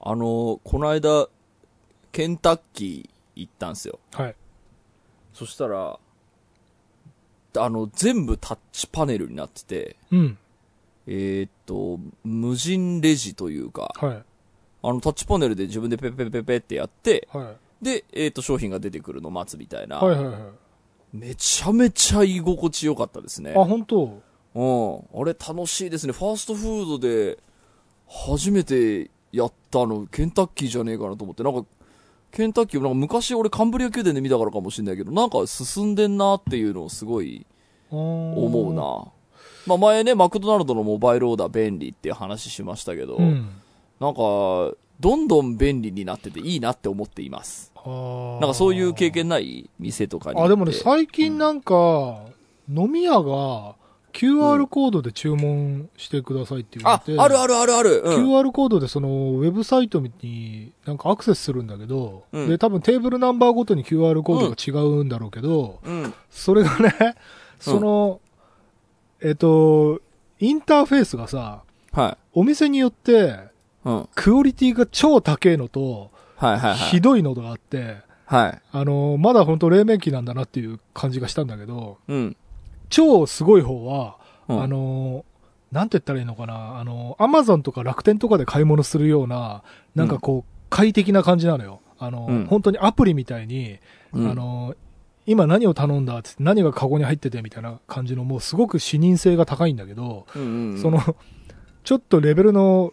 あの、この間、ケンタッキー行ったんですよ。はい。そしたら、あの、全部タッチパネルになってて、うん。えーっと、無人レジというか、はい。あの、タッチパネルで自分でペペペペペってやって、はい。で、えーっと、商品が出てくるのを待つみたいな、はいはいはい。めちゃめちゃ居心地よかったですね。あ、本当？うん。あれ楽しいですね。ファーストフードで初めてやったの、ケンタッキーじゃねえかなと思って。なんか、ケンタッキー、なんか昔俺カンブリア宮殿で見たからかもしれないけど、なんか進んでんなっていうのをすごい思思う。な。まあ前ね、マクドナルドのモバイルオーダー便利っていう話しましたけど、うん。なんか、どんどん便利になってていいなって思っています。なんかそういう経験ない店とかに。あ、でもね、最近なんか、飲み屋が QR コードで注文してくださいって言わて、、あるあるあるある。うん。QR コードでそのウェブサイトになんかアクセスするんだけど、うんで、多分テーブルナンバーごとに QR コードが違うんだろうけど、うん。それがね、その、えっと、インターフェースがさ、はい。お店によって、うん。クオリティが超高いのと、はいはいはい。ひどいのがあって、はい。あの、まだ本当黎明期なんだなっていう感じがしたんだけど、うん。超すごい方は、うん。あの、なんて言ったらいいのかな、あの、アマゾンとか楽天とかで買い物するような、なんかこう、快適な感じなのよ。あの、うん。本当にアプリみたいに、うん。あの、今何を頼んだっつって何がカゴに入っててみたいな感じの、もうすごく視認性が高いんだけど、うんうんうん。その、ちょっとレベルの、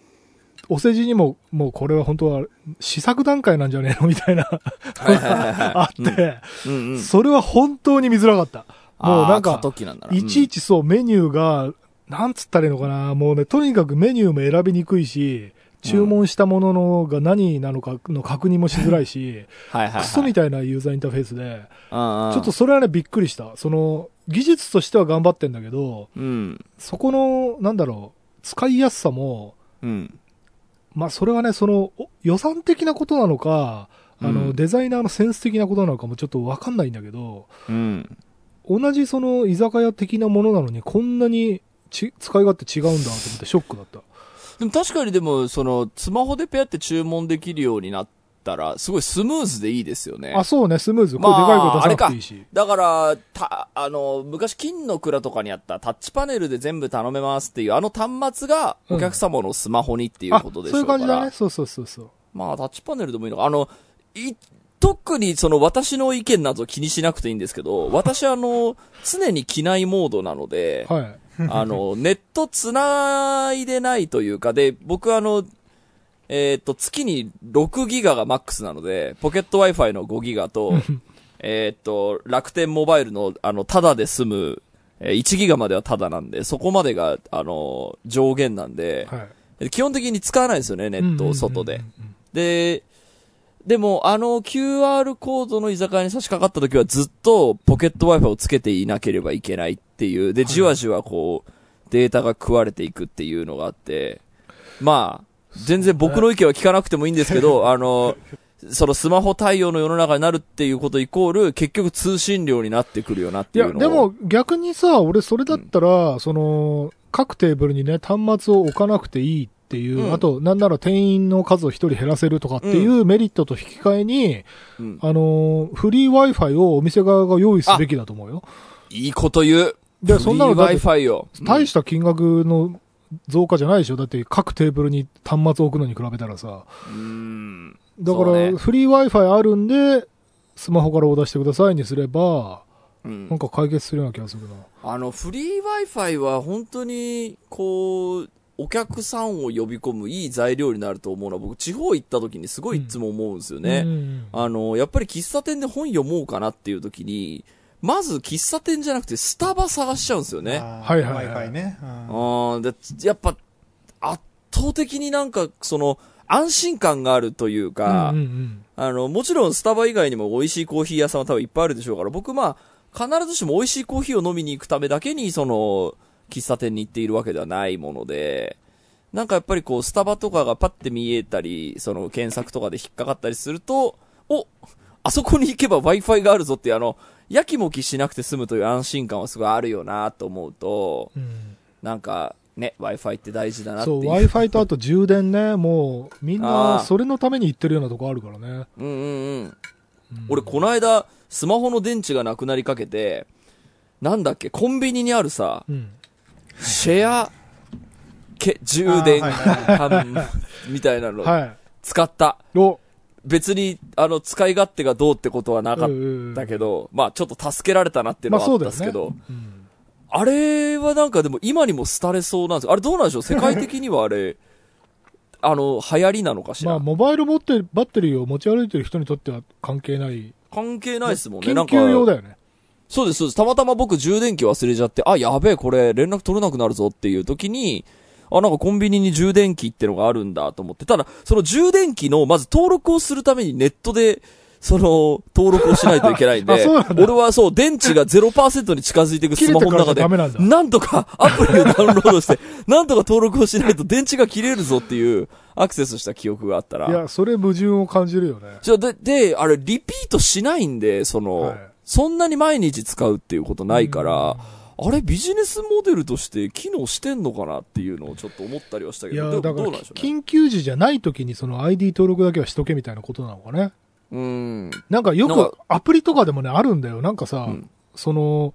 お世辞にも、もうこれは本当は試作段階なんじゃねえの？みたいな、あって、うんうん。それは本当に見づらかった。もうなんか。いちいちそう、メニューが、なんつったらいいのかな、もうね、とにかくメニューも選びにくいし、注文したもののが何なのかの確認もしづらいし、はいはいはい。クソみたいなユーザーインターフェースで、うんうんちょっと、それはね、びっくりした。その、技術としては頑張ってんだけど、うん。そこの、なんだろう、使いやすさも、うん。まあ、それはね、その、お予算的なことなのか、あの、うんデザイナーのセンス的なことなのかもちょっとわかんないんだけど、うん。同じその居酒屋的なものなのにこんなにち使い勝手違うんだと思ってショックだった。でも確かにでも、その、スマホでペアって注文できるようになったら、すごいスムーズでいいですよね。あ、そうね、スムーズ。これまあでかい声出さな。だから、た、あの、昔金の蔵とかにあったタッチパネルで全部頼めますっていう、あの端末がお客様のスマホにっていうあ、ことでしそういうょうから。感じだね。そうそうそうそう。まあ、タッチパネルでもいいのか。あの、い、特にその私の意見など気にしなくていいんですけど、私あの、常に機内モードなので、はい。あの、ネット繋いでないというか、で、僕あの、えっ、と、月に6ギガがマックスなので、ポケット Wi-Fi の5ギガと、えっと、楽天モバイルの、あの、タダで済む、えー1ギガまではタダなんで、そこまでが、あの、上限なんで、はい。基本的に使わないですよね、ネットを外で。で、でも、あの QR コードの居酒屋に差し掛かった時はずっとポケット Wi-Fi をつけていなければいけないっていう、で、はいじわじわこう、データが食われていくっていうのがあって、まあ、全然僕の意見は聞かなくてもいいんですけど、あの、そのスマホ対応の世の中になるっていうことイコール、結局通信量になってくるよなっていや、いうのを。でも逆にさ、俺それだったら、その、各テーブルにね、端末を置かなくていいっていう、うんあと、なんなら店員の数を一人減らせるとかっていうメリットと引き換えに、うんあの、フリー Wi-Fi をお店側が用意すべきだと思うよ。いいこと言う。で、そんなのだって Wi-Fi を。大した金額の増加じゃないでしょだって各テーブルに端末置くのに比べたらさ。うん。だかそうねら、フリー Wi-Fi あるんで、スマホからオーダーしてくださいにすれば、うんなんか解決するような気がするな。あの、フリー Wi-Fi は本当に、こう、お客さんを呼び込むいい材料になると思うのは、僕、地方行った時にすごいいつも思うんですよね。うんあの、やっぱり喫茶店で本読もうかなっていう時に、まず喫茶店じゃなくてスタバ探しちゃうんですよね。はいはいはいね。うんで、やっぱ、圧倒的になんか、その、安心感があるというか、うんうんあの、もちろんスタバ以外にも美味しいコーヒー屋さんは多分いっぱいあるでしょうから、僕まあ、必ずしも美味しいコーヒーを飲みに行くためだけに、その、喫茶店に行っているわけではないもので、なんかやっぱりこう、スタバとかがパッて見えたり、その、検索とかで引っかかったりすると、おあそこに行けば Wi-Fi があるぞっていう、あの、やきもきしなくて済むという安心感はすごいあるよなと思うと、うんうんなんか、ね、Wi-Fi って大事だなってそ、いうう。Wi-Fi とあと充電ね、もう、みんな、それのために行ってるようなとこあるからね。うんうんうん。うん俺、この間、スマホの電池がなくなりかけて、なんだっけ、コンビニにあるさ、うん。シェア、け、充電あーはい缶みたいなの、はい。使った。お、別に、あの、使い勝手がどうってことはなかったけど、まあ、ちょっと助けられたなっていうのはあったんですけど、うんあれはなんかでも今にも廃れそうなんですよ。あれどうなんでしょう？世界的にはあれ、あの、流行りなのかしら、まあ、モバイル持ってバッテリーを持ち歩いてる人にとっては関係ない。関係ないですもんね。なん緊か、急用だよね。そうです、そうです。たまたま僕充電器忘れちゃって、あ、やべえ、これ連絡取れなくなるぞっていう時に、あ、なんかコンビニに充電器ってのがあるんだと思って。ただ、その充電器の、まず登録をするためにネットで、その、登録をしないといけないんで、んだ俺はそう、電池が0%に近づいていくスマホの中で、なんだなんとかアプリをダウンロードして、なんとか登録をしないと電池が切れるぞっていうアクセスした記憶があったら。いや、それ矛盾を感じるよね。じゃあ、で、で、あれ、リピートしないんで、その、はいそんなに毎日使うっていうことないから、うんあれ、ビジネスモデルとして機能してんのかなっていうのをちょっと思ったりはしたけど、いや、だからどうなんでしょうね？緊急時じゃない時にその ID 登録だけはしとけみたいなことなのかね？うん。なんかよくアプリとかでもね、あるんだよ。なんかさ、うんその、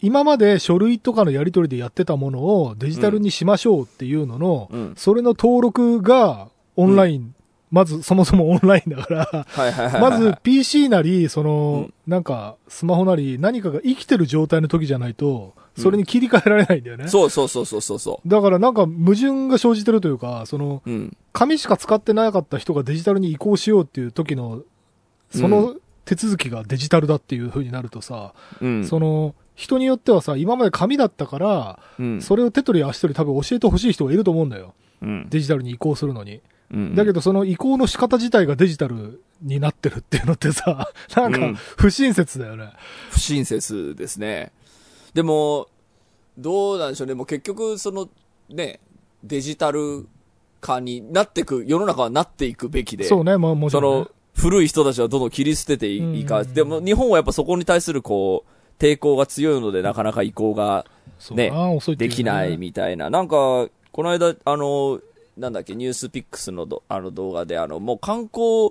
今まで書類とかのやり取りでやってたものをデジタルにしましょうっていうのの、うん。それの登録がオンライン、まずそもそもオンラインだから、はいはいはいはい。まず PC なり、その、うんなんかスマホなり何かが生きてる状態の時じゃないと、それに切り替えられないんだよね。そうそうそうそうそうそだからなんか矛盾が生じてるというか、その、う。うん。紙しか使ってなかった人がデジタルに移行しようっていう時の、その手続きがデジタルだっていう風になるとさ、うん。その、人によってはさ、今まで紙だったから、うん。それを手取り足取り多分教えてほしい人がいると思うんだよ。うん。デジタルに移行するのに。うん。だけどその移行の仕方自体がデジタルになってるっていうのってさ、なんかうん不親切だよね。不親切ですね。でも、どうなんでしょうね。もう結局、その、ね、デジタル化になっていく、世の中はなっていくべきで。そうね、まあもちそろん、ねの。、古い人たちはどんどん切り捨てていいか。うんでも、日本はやっぱそこに対するこう、抵抗が強いので、なかなか移行がねねできないみたいな。なんか、この間、あの、なんだっけ、ニュースピックスのどあの動画で、あの、もう観光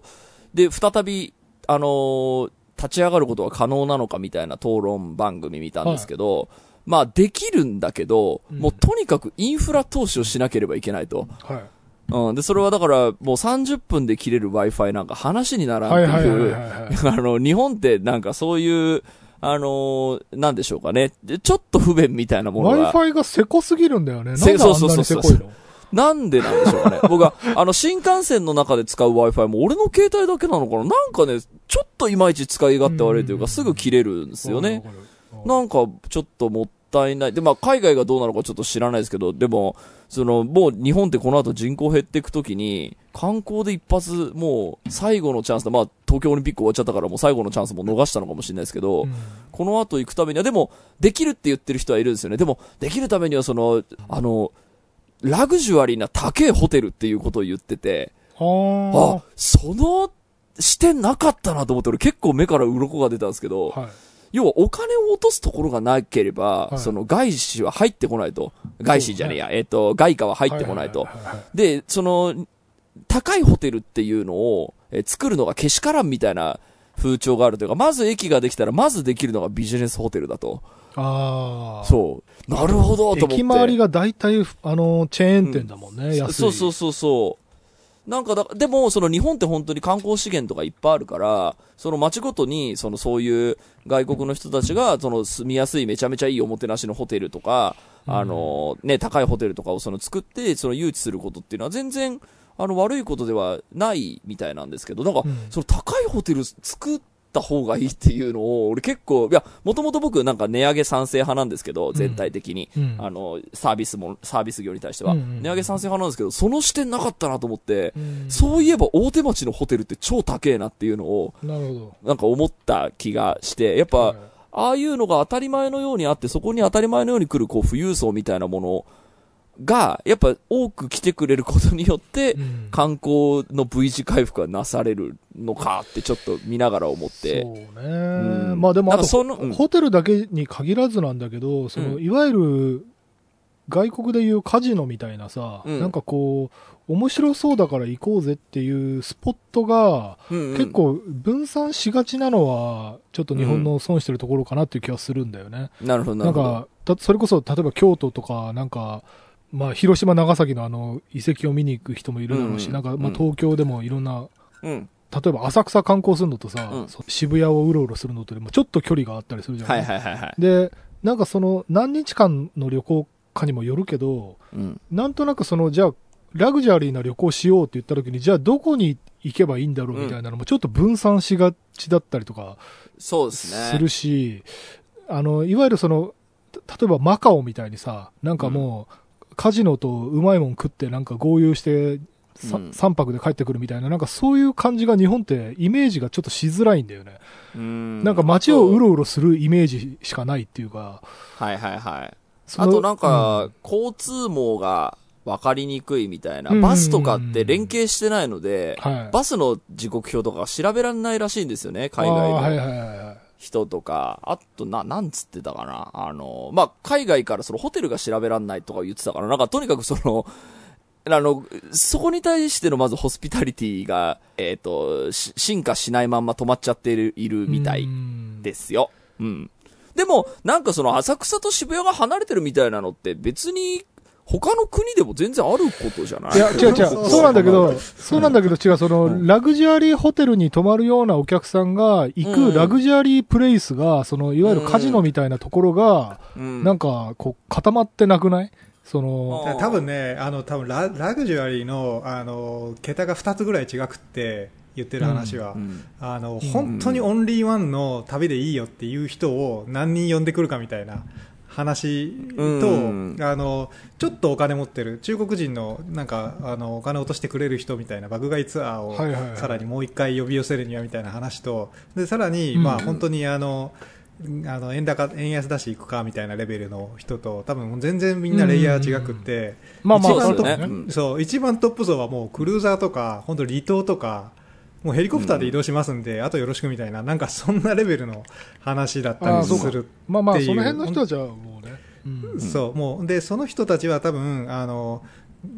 で再び、あの、立ち上がることは可能なのかみたいな討論番組見たんですけど、まあ、できるんだけど、うんもうとにかくインフラ投資をしなければいけないと。はい。うん。で、それはだから、もう30分で切れる Wi-Fi なんか話にならんはいっていう、はいはいはいはい。あの、日本ってなんかそういう、あのーなんでしょうかね。でちょっと不便みたいなものが。Wi-Fi がせこすぎるんだよね。なんせであんなそうそうそうにせこいのなんでなんでしょうかね。僕は、あの、新幹線の中で使う Wi-Fi も俺の携帯だけなのかななんかね、ちょっといまいち使い勝手悪いというか、うんすぐ切れるんですよね。なんか、ちょっともったいない。で、まあ、海外がどうなのかちょっと知らないですけど、でも、その、もう日本ってこの後人口減っていくときに、観光で一発、もう、最後のチャンスだ。まあ、東京オリンピック終わっちゃったから、もう最後のチャンスも逃したのかもしれないですけど、うんこの後行くためには、でも、できるって言ってる人はいるんですよね。でも、できるためには、その、あの、ラグジュアリーな高いホテルっていうことを言ってて、はあ、その視点なかったなと思って、俺結構目から鱗が出たんですけど、あ。はい。要はお金を落とすところがなければ、はいその外資は入ってこないと。外資じゃねえや、えっ、と、外貨は入ってこないと。はははいはいで、その、高いホテルっていうのを、えー作るのがけしからんみたいな風潮があるというか、まず駅ができたら、まずできるのがビジネスホテルだと。ああ。そう。なるほど、と思って。駅周りが大体、あの、チェーン店だもんね、安い。そうそうそうそう。なんかだ、でも、その日本って本当に観光資源とかいっぱいあるから、その街ごとに、そのそういう外国の人たちが、その住みやすいめちゃめちゃいいおもてなしのホテルとか、あの、ね、高いホテルとかをその作って、その誘致することっていうのは全然、あの悪いことではないみたいなんですけど、なんか、うんその高いホテル作った方がいいっていうのを、俺結構、いや、もともと僕なんか値上げ賛成派なんですけど、全体的に。うんあの、サービスも、サービス業に対しては。うんうん値上げ賛成派なんですけど、その視点なかったなと思って、うんそういえば大手町のホテルって超高えなっていうのを、なるほど。なんか思った気がして、やっぱ、はいああいうのが当たり前のようにあって、そこに当たり前のように来る、こう、富裕層みたいなものが、やっぱ多く来てくれることによって、うん観光の V 字回復がなされるのかってちょっと見ながら思って。そうね。んまあでも、そのうんホテルだけに限らずなんだけど、その、うんいわゆる、外国でいうカジノみたいなさ、うんなんかこう、面白そうだから行こうぜっていうスポットが、うんうん結構分散しがちなのは、ちょっと日本の損してるところかなっていう気がするんだよね。なるほど、ななんるほど。か、たそれこそ、例えば京都とか、なんか、まあ、広島、長崎のあの、遺跡を見に行く人もいるだろうし、うんなんか、まあ、うん東京でもいろんな、うん。例えば浅草観光するのとさ、うん渋谷をうろうろするのとでもちょっと距離があったりするじゃん。はいはいはいはい。で、なんかその、何日間の旅行かにもよるけど、うん。なんとなくその、じゃあ、ラグジュアリーな旅行しようって言った時に、じゃあどこに行けばいいんだろうみたいなのもちょっと分散しがちだったりとかそうですね。するし、あの、いわゆるその、た例えばマカオみたいにさ、なんかもう、カジノとうまいもん食ってなんか合流して、さうん3泊で帰ってくるみたいな、なんかそういう感じが日本ってイメージがちょっとしづらいんだよね。うんなんか街をうろうろするイメージしかないっていうか。はいはいはい。あとなんか、うん交通網が分かりにくいみたいな、うんバスとかって連携してないので、はい。バスの時刻表とか調べられないらしいんですよね、海外のはいはいはいはい。人とか。あと、な、なんつってたかな。あの、まあ、海外からそのホテルが調べられないとか言ってたから、なんかとにかくその、あの、そこに対してのまずホスピタリティが、えっ、と、し進化しないまんま止まっちゃっているいるみたいうんですよ。うん。でも、なんかその浅草と渋谷が離れてるみたいなのって別に他の国でも全然あることじゃない？いや、違う違う。そうなんだ。けど、そうなんだ。けど違う。その、ラグジュアリーホテルに泊まるようなお客さんが行うん。くラグジュアリープレイスが、その、いわゆるカジノみたいなところが、うん。なんか、こう、固まってなくない？その、多分ね、あの、多分ララグジュアリーの、あの、桁が2つぐらい違くって、言ってる話は、うん。あの、本当にオンリーワンの旅でいいよっていう人を何人呼んでくるかみたいな話と、うん。あの、ちょっとお金持ってる、中国人の、なんか、あの、お金落としてくれる人みたいな爆買いツアーを、さらにもう一回呼び寄せるにはみたいな話と、で、さらに、うんまあ、本当にあの、あの円高、円安だし行くかみたいなレベルの人と、多分全然みんなレイヤー違くって、まあまあ、そう、一番トップ層はもうクルーザーとか、本当離島とか、もうヘリコプターで移動しますんで、あとよろしくみたいな、なんかそんなレベルの話だったりする。。まあまあ、その辺の人たちはもうね。うんそう、もう、で、その人たちは多分、あの、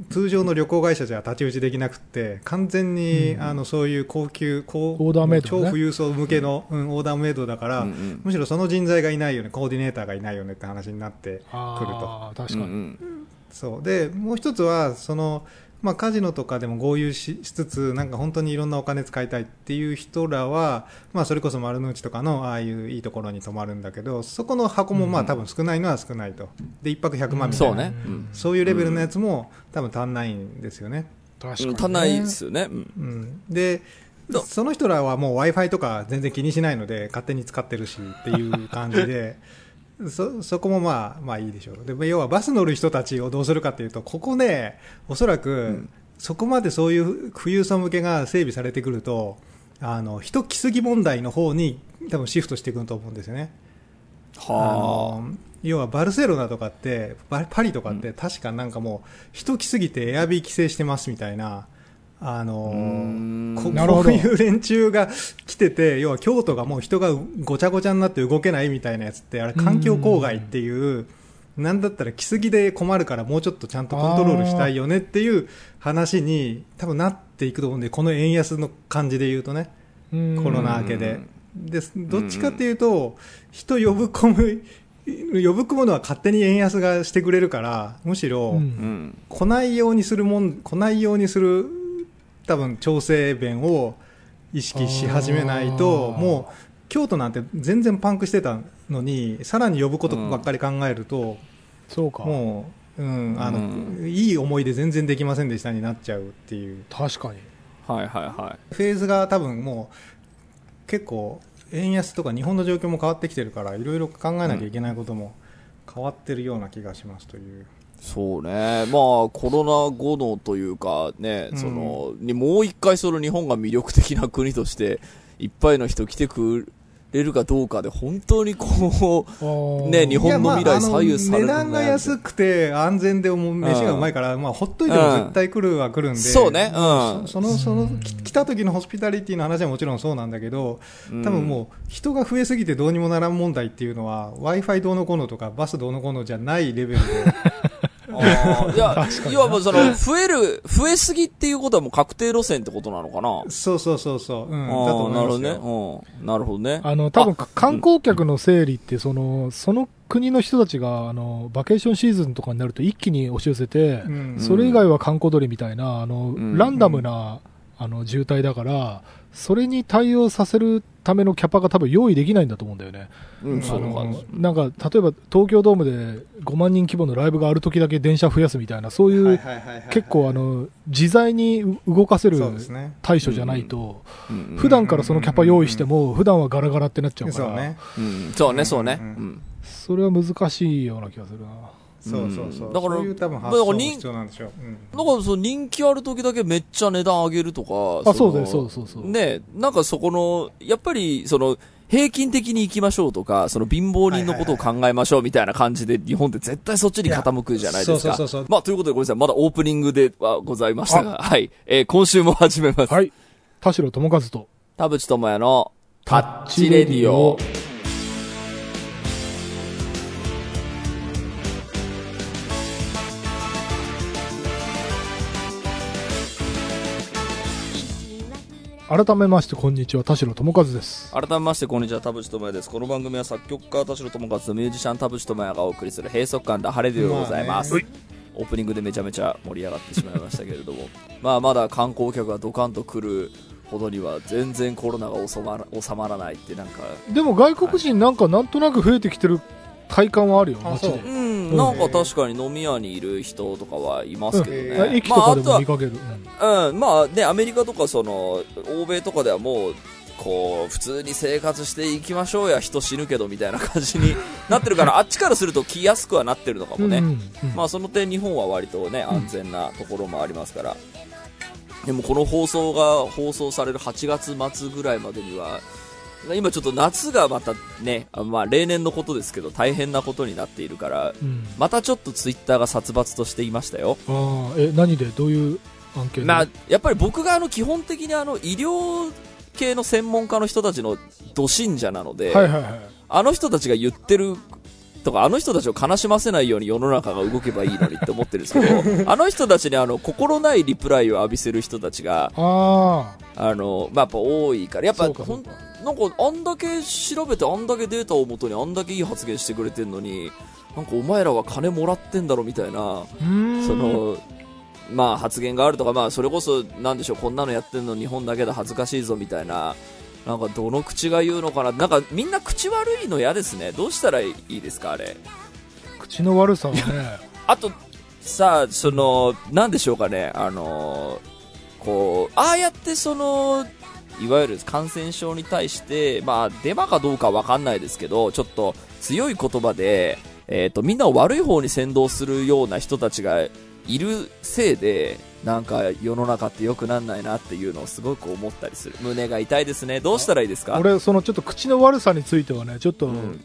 通常の旅行会社じゃ太刀打ちできなくって、完全に、うんあの、そういう高級、高オーダーメイドね超富裕層向けの、うんオーダーメイドだから、うんうんむしろその人材がいないよね、コーディネーターがいないよねって話になってくると。ああ、確かに。うんうんそうでもう一つはその、まあ、カジノとかでも合流ししつつなんか本当にいろんなお金使いたいっていう人らは、まあ、それこそ丸の内とかのああいういいところに泊まるんだけどそこの箱もまあ多分少ないのは少ないとで1泊100万みたいな、そうね。うんそういうレベルのやつも多分足んないんですよね。確かにね。うん足んないですよね。うんうん、でどその人らはもう w i f i とか全然気にしないので勝手に使ってるしっていう感じで そそこもまあまあいいでしょう。で要はバス乗る人たちをどうするかっていうとここねおそらく、そこまでそういう富裕層向けが整備されてくるとあの人来すぎ問題の方に多分シフトしていくと思うんですよね。あ。はの要はバルセロナとかってパパリとかって確かなんかもう人来すぎてエアビー規制してますみたいなあのこういう連中が来てて要は京都がもう人がごちゃごちゃになって動けないみたいなやつってあれ環境公害っていうなんだったら来すぎで困るからもうちょっとちゃんとコントロールしたいよねっていう話に多分なっていくと思うんでこの円安の感じで言うとねうん。コロナ明けで。でどっちかっていうと、人呼ぶ込む、呼ぶ込むのは勝手に円安がしてくれるから、むしろ。来ないようにするもん、来ないようにする、多分調整弁を意識し始めないと、もう、京都なんて全然パンクしてたのに、さらに呼ぶことばっかり考えると、そうか。もう、うん、あの、ういい思い出全然できませんでしたになっちゃうっていう。確かに。はいはいはフェーズが多分もう結構円安とか日本の状況も変わってきてるからいろいろ考えなきゃいけないことも変わってるような気がしますという、い。そうね。まあ、コロナ後のというかね、うん。その、にもう一回その日本が魅力的な国として、いっぱいの人来てくれるかどうかで、本当にこう、ね日本の未来左右されるまあ値段が安くて安全で飯がうまいから、まあ、ほっといても絶対来るは来るんで、そうね。うん。そそのそのき来た時のホスピタリティの話はもちろんそうなんだけど多分もう人が増えすぎてどうにもならん問題っていうのは w i f i どうのこうのとかバスどうのこうのじゃないレベルでいや要はもうその、増える、増えすぎっていうことはもう確定路線ってことなのかな？そうそうそうそう。うん。だと思いなるほどね。うん。なるほどね。あの、多分観光客の整理って、その、その国の人たちが、あの、バケーションシーズンとかになると一気に押し寄せて、うんそれ以外は観光鳥みたいな、あの、んランダムな、あの、渋滞だから、それに対応させるためのキャパが多分用意できないんだと思うんだよね。うん、あそうか。の、なんか、例えば東京ドームで5万人規模のライブがある時だけ電車増やすみたいな、そういう、結構あの、自在に動かせる。対処じゃないと、うんうん普段からそのキャパ用意しても、普段はガラガラってなっちゃうから、そうね。うんそうね、そうね。それは難しいような気がするな。そうそうそう。だからそういう多分だから発想必要なんでしょう。うんだからその人気ある時だけめっちゃ値段上げるとか。あ、そうだのよ、そうそうそう。ね、なんかそこの、やっぱり、その、平均的に行きましょうとか、その貧乏人のことを考えましょうみたいな感じで、日本って絶対そっちに傾くじゃないですか。そうそうそうまあ、ということでごめんなさい。まだオープニングではございましたが、はい。えー今週も始めます。はい。田代智和と、田淵智也のタッチレディオ。改めまして、こんにちは、田代智和です。改めましてこんにちは田淵智也です。この番組は作曲家田代智和とミュージシャン田淵智也がお送りする閉塞感ダハレディオでございます、まあねオープニングでめちゃめちゃ盛り上がってしまいましたけれども。まあまだ観光客がドカンと来るほどには全然コロナが収まら収まらないってなんか。でも外国人なんかなんとなく増えてきてる体感はあるよ、街で。う。ん。なんか確かに飲み屋にいる人とかはいますけどね、うん。駅とかでまああも見かける。とうん、まあね、アメリカとかその、欧米とかではもう、こう、普通に生活していきましょうや、人死ぬけどみたいな感じになってるから、あっちからすると来やすくはなってるのかもね。うんうんうん。まあその点日本は割とね、安全なところもありますから。でもこの放送が放送される8月末ぐらいまでには、今ちょっと夏がまたね、あまあ例年のことですけど大変なことになっているから、うんまたちょっとツイッターが殺伐としていましたよ。ああ、え、何で？どういう案件で？まあ、やっぱり僕があの基本的にあの医療系の専門家の人たちのど信者なので、はいはいはい。あの人たちが言ってるとか、あの人たちを悲しませないように世の中が動けばいいのにって思ってるんですけど、あの人たちにあの心ないリプライを浴びせる人たちが、ああの、まあ、やっぱ多いから、やっぱほんかなんかあんだけ調べてあんだけデータをもとにあんだけいい発言してくれてんのに、なんかお前らは金もらってんだろみたいな。その、まあ発言があるとか、まあそれこそ、なんでしょう、こんなのやってんの日本だけで恥ずかしいぞみたいな、なんかどの口が言うのかな、なんかみんな口悪いの嫌ですね。どうしたらいいですか、あれ？口の悪さはね。あと、さあ、その、なんでしょうかね、あの、こう、ああやってその、いわゆる感染症に対して、まあ、デマかどうかわかんないですけど、ちょっと強い言葉で、えっ、と、みんなを悪い方に先導するような人たちがいるせいで、なんか世の中って良くなんないなっていうのをすごく思ったりする。胸が痛いですね。どうしたらいいですか？俺、そのちょっと口の悪さについてはね、ちょっと、うん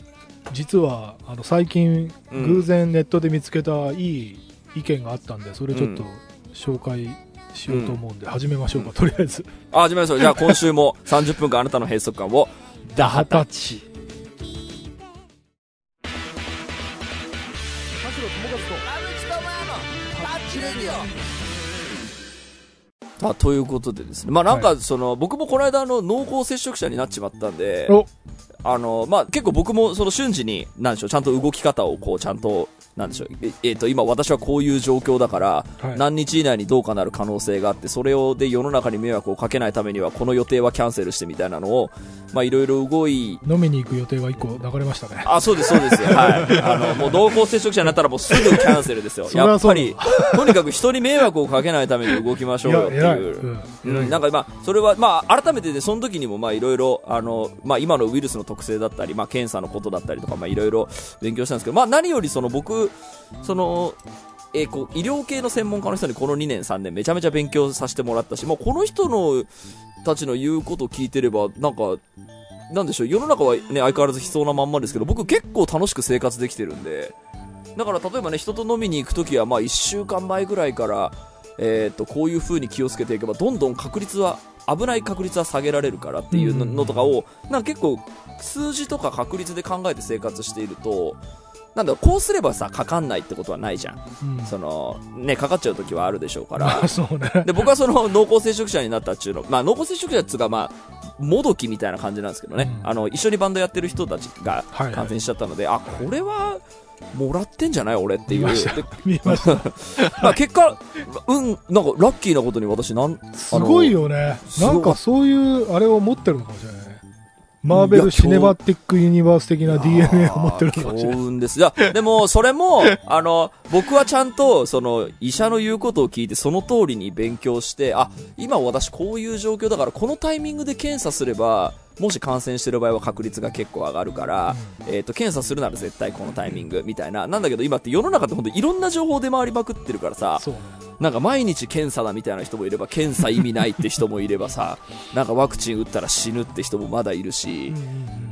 実は、あの、最近、うん偶然ネットで見つけたいい意見があったんで、それちょっと紹介しようと思うんで、始めましょうか、とりあえず。あ、始めましょう。じゃあ今週も30分間あなたの閉塞感を、ダハタッチ。あということでですね、まあなんかその、僕もこの間あの濃厚接触者になっちまったんで、お。あの、まあ結構僕もその瞬時に、なんでしょう、ちゃんと動き方をこうちゃんと、なんでしょう、ええーと、今私はこういう状況だから、はい何日以内にどうかなる可能性があって、それをで世の中に迷惑をかけないためには、この予定はキャンセルしてみたいなのを、まあいろいろ動い飲みに行く予定が一個流れましたね。あ、そうです、そうですよ。はい。あの、もう濃厚接触者になったらもうすぐキャンセルですよ。やっぱり、とにかく人に迷惑をかけないために動きましょうよっていう。うんうん、なんかまあ、それは、まあ、改めてね、その時にもまあ、いろいろ、あの、まあ、今のウイルスの特性だったり、まあ、検査のことだったりとか、まあ、いろいろ勉強したんですけど、まあ、何よりその僕、その、えーこう医療系の専門家の人にこの2年3年めちゃめちゃ勉強させてもらったし、まあ、この人のたちの言うことを聞いてればなんかなんでしょう世の中は、ね、相変わらず悲壮なまんまですけど僕結構楽しく生活できてるんでだから例えばね人と飲みに行くときはまあ1週間前ぐらいから、えー、とこういう風に気をつけていけばどんどん確率は危ない確率は下げられるからっていうのとかをなんか結構数字とか確率で考えて生活しているとなんだこうすればさ、かかんないってことはないじゃん。うんその、ね、かかっちゃう時はあるでしょうから。まあそうね。で、僕はその濃厚接触者になったっちゅうの、まあ濃厚接触者っつうか、まあ、もどきみたいな感じなんですけどね、うんあの、一緒にバンドやってる人たちがはいはい感染しちゃったので、あ、これは、もらってんじゃない俺っていう。見ました まあ結果、うん、なんかラッキーなことに私なん、すごいよね。ないんかそういう、あれを持ってるのかもしれないね。マーベル・シネマティック・ユニバース的な DNA を持ってるのかもしれない。強運です。いや、でも、それも、あの、僕はちゃんと、その、医者の言うことを聞いて、その通りに勉強して、あ、今私こういう状況だから、このタイミングで検査すれば、もし感染してる場合は確率が結構上がるから、えっ、と、検査するなら絶対このタイミング、みたいな。なんだけど今って世の中って本当いろんな情報出回りまくってるからさ。なんか毎日検査だみたいな人もいれば、検査意味ないって人もいればさ、なんかワクチン打ったら死ぬって人もまだいるし、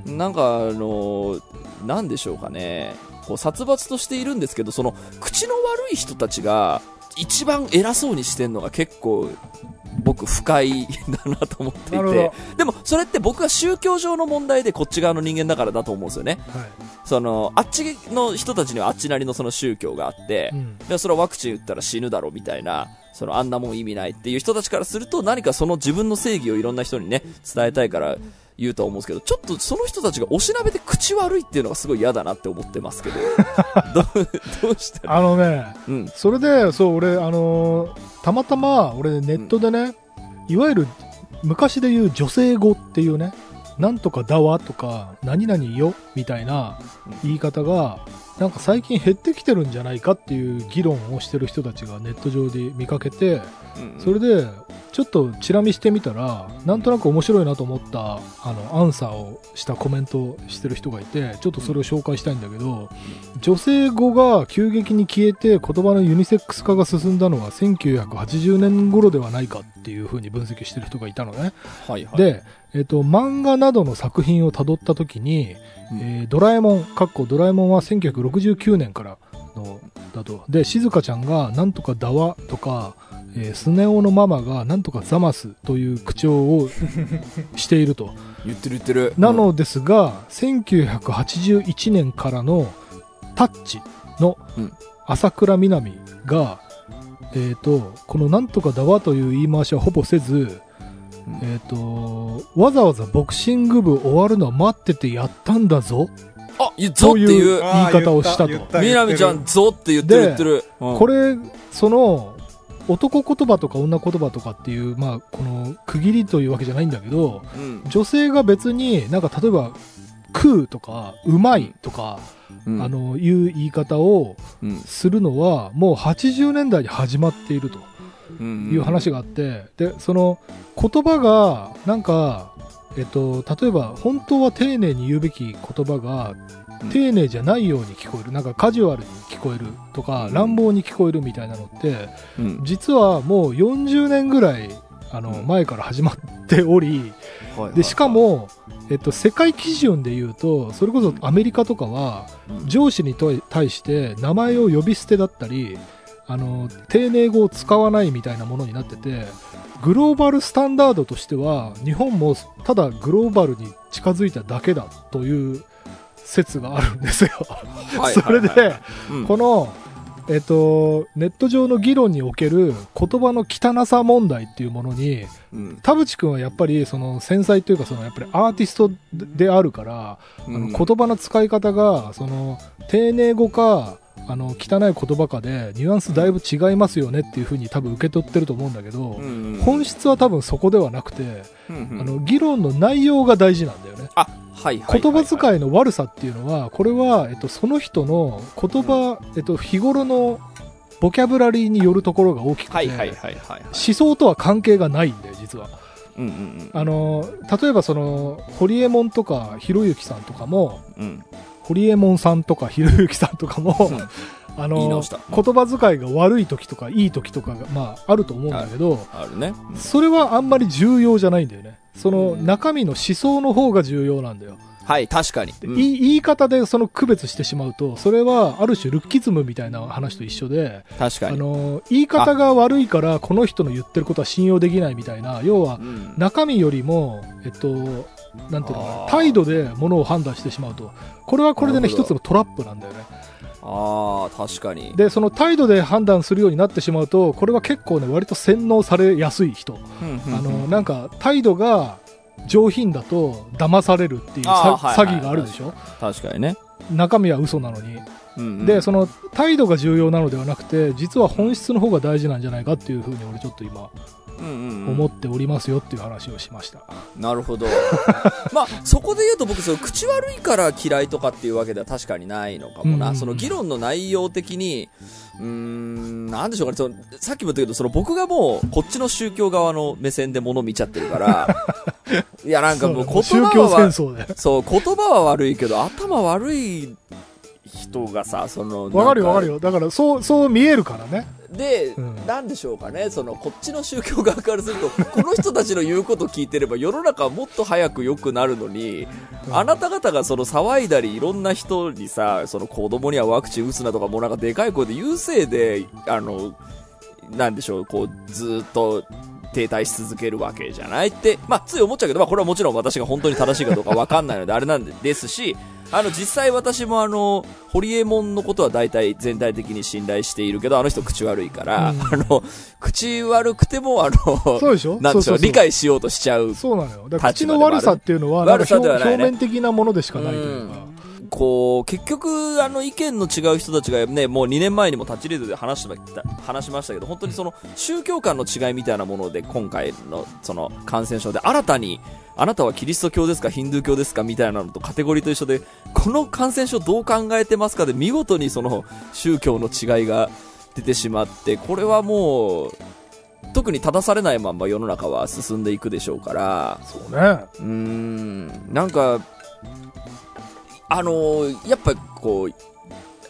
なんかあのなんでしょうかね、こう殺伐としているんですけど、その口の悪い人たちが一番偉そうにしてるのが結構僕不快だなと思っていて、でもそれって僕は宗教上の問題でこっち側の人間だからだと思うんですよね。はい。そのあっちの人たちにはあっちなりのその宗教があって、うんでそれはワクチン打ったら死ぬだろうみたいな、そのあんなもん意味ないっていう人たちからすると何かその自分の正義をいろんな人にね、伝えたいから言うとは思うんですけど、ちょっとその人たちがおしなべて口悪いっていうのがすごい嫌だなって思ってますけど、どう、したらあのね、うん。それで、そう、俺、あのーたまたま、俺、ネットでね、いわゆる、昔で言う女性語っていうね、なんとかだわとか、何々よ、みたいな言い方が、なんか最近減ってきてるんじゃないかっていう議論をしてる人たちがネット上で見かけて、うん。それで、ちょっとチラ見してみたら、なんとなく面白いなと思った、あの、アンサーをしたコメントをしてる人がいて、ちょっとそれを紹介したいんだけど、女性語が急激に消えて言葉のユニセックス化が進んだのは1980年頃ではないかっていう風に分析してる人がいたのね。はいはい。で、えっ、と、漫画などの作品を辿った時に、うんえードラえもん、かっこドラえもんは1969年からの、だと。で、静香ちゃんがなんとかだわとか、えースネ夫のママがなんとかザマスという口調をしていると。言ってる言ってる。なのですが、1981年からのタッチのうん朝倉みなみが、えっ、と、このなんとかだわという言い回しはほぼせず、うんえっ、と、わざわざボクシング部終わるの待っててやったんだぞ。あ、いぞっていう。言い方をしたとみなみちゃん、ぞって言ってるで言ってる。うんこれ、その、男言葉とか女言葉とかっていう、まあ、この区切りというわけじゃないんだけど、うん。女性が別になんか例えば、食うとか、うまいとか、うん。あ、の、いう言い方をうん。するのは、もう80年代に始まっているとうんいう話があって、で、その言葉が、なんか、えっと、例えば、本当は丁寧に言うべき言葉がうん、丁寧じゃないように聞こえる。なんかカジュアルに聞こえるとか、うん。乱暴に聞こえるみたいなのって、うん。実はもう40年ぐらい、あの、うん。前から始まっており、で、しか、も、えっと、世界基準で言うと、それこそアメリカとかは、上司に対して名前を呼び捨てだったり、あの、丁寧語を使わないみたいなものになってて、グローバルスタンダードとしては、日本もただグローバルに近づいただけだという説があるんですよ。はい それで、この、えっと、ネット上の議論における言葉の汚さ問題っていうものに、うん。田淵くんはやっぱりその繊細というかそのやっぱりアーティストであるから、あの言葉の使い方がその丁寧語かあの汚い言葉かでニュアンスだいぶ違いますよねっていうふうに多分受け取ってると思うんだけど、うんうん本質は多分そこではなくて、うんうんあの議論の内容が大事なんだよね。あ、はいはいはい。言葉い。遣いの悪さっていうのは、これは、えっと、その人の言葉、えっと、日頃のボキャブラリーによるところが大きくて。思想とは関係がないんだよ、実は。うんうんあの、例えばその、堀江門とか、ひろゆきさんとかも、うん。うん。堀江門さんとか、ひろゆきさんとかも、あの言葉遣いが悪い時とか、いい時とかが、まあ、あると思うんだけど、あるね。それはあんまり重要じゃないんだよね。その、うん中身の思想の方が重要なんだよ。はい、確かに。でうんい言い方でその区別してしまうと、それはある種ルッキズムみたいな話と一緒で、あ確かに。の、言い方が悪いからこの人の言ってることは信用できないみたいな、要はうん中身よりも、えっと、なんていうのかな、態度でものを判断してしまうと。これはこれでね、一つのトラップなんだよね。ああ、確かに。でその態度で判断するようになってしまうとこれは結構ね割と洗脳されやすい人、あのなんか態度が上品だと騙されるっていう詐欺があるでしょ？確かにね。中身は嘘なのに、うんうんでその態度が重要なのではなくて実は本質の方が大事なんじゃないかっていうふうに俺ちょっと今思っておりますよっていう話をしました、なるほど。まあ、そこで言うと僕、その口悪いから嫌いとかっていうわけでは確かにないのかもな。うんその議論の内容的に、うーん、なんでしょうかね。そのさっきも言ったけど、その僕がもう、こっちの宗教側の目線で物見ちゃってるから、いや、なんかもう言葉は、そう、言葉は悪いけど、頭悪い人がさ、その、わかるよわかるよ。よだからそうそう見えるからね。で、うん。なんでしょうかね、その、こっちの宗教側からすると、この人たちの言うこと聞いてれば、世の中はもっと早く良くなるのに、あなた方がその騒いだり、いろんな人にさ、その子供にはワクチン打つなとか、もうなんかでかい声で言うせいで、あの、なんでしょう、こう、ずーっと、停滞し続けるわけじゃないって、まあ、つい思っちゃうけど、まあ、これはもちろん私が本当に正しいかどうかわかんないので、あれなんでですし、あの、実際私もあの、ホリエモンのことは大体全体的に信頼しているけど、あの人口悪いから、うん。あの、口悪くても、あの、そうでしょ？なんでしょう、理解しようとしちゃうそうなのよ。だから口の悪さっていうのは悪さではね。表面的なものでしかないというか、こう、結局、あの、意見の違う人たちがね、もう2年前にもタッチレードで話しました話しましたけど、本当にその、宗教観の違いみたいなもので、今回の、その、感染症で新たに、あなたはキリスト教ですか、ヒンドゥー教ですか、みたいなのとカテゴリーと一緒で、この感染症どう考えてますかで、見事にその、宗教の違いが出てしまって、これはもう、特に正されないまんま世の中は進んでいくでしょうから、そうね。うーん、なんか、あのーやっぱこう、